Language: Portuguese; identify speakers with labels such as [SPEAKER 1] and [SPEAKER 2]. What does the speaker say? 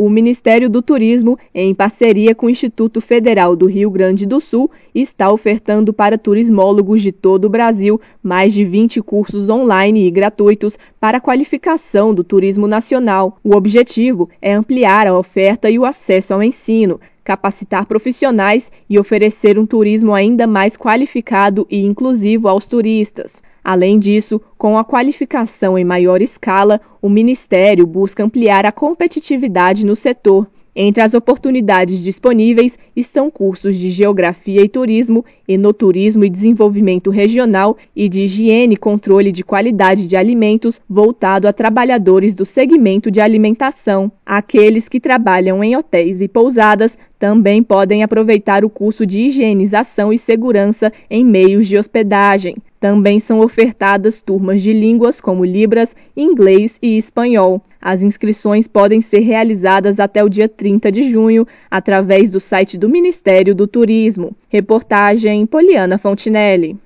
[SPEAKER 1] o Ministério do Turismo, em parceria com o Instituto Federal do Rio Grande do Sul, está ofertando para turismólogos de todo o Brasil mais de 20 cursos online e gratuitos para a qualificação do turismo nacional. O objetivo é ampliar a oferta e o acesso ao ensino, capacitar profissionais e oferecer um turismo ainda mais qualificado e inclusivo aos turistas. Além disso, com a qualificação em maior escala, o Ministério busca ampliar a competitividade no setor. Entre as oportunidades disponíveis estão cursos de Geografia e Turismo, Enoturismo e Desenvolvimento Regional e de Higiene e Controle de Qualidade de Alimentos, voltado a trabalhadores do segmento de alimentação. Aqueles que trabalham em hotéis e pousadas também podem aproveitar o curso de Higienização e Segurança em Meios de Hospedagem. Também são ofertadas turmas de línguas como Libras, inglês e espanhol. As inscrições podem ser realizadas até o dia 30 de junho através do site do Ministério do Turismo. Reportagem Poliana Fontinelli.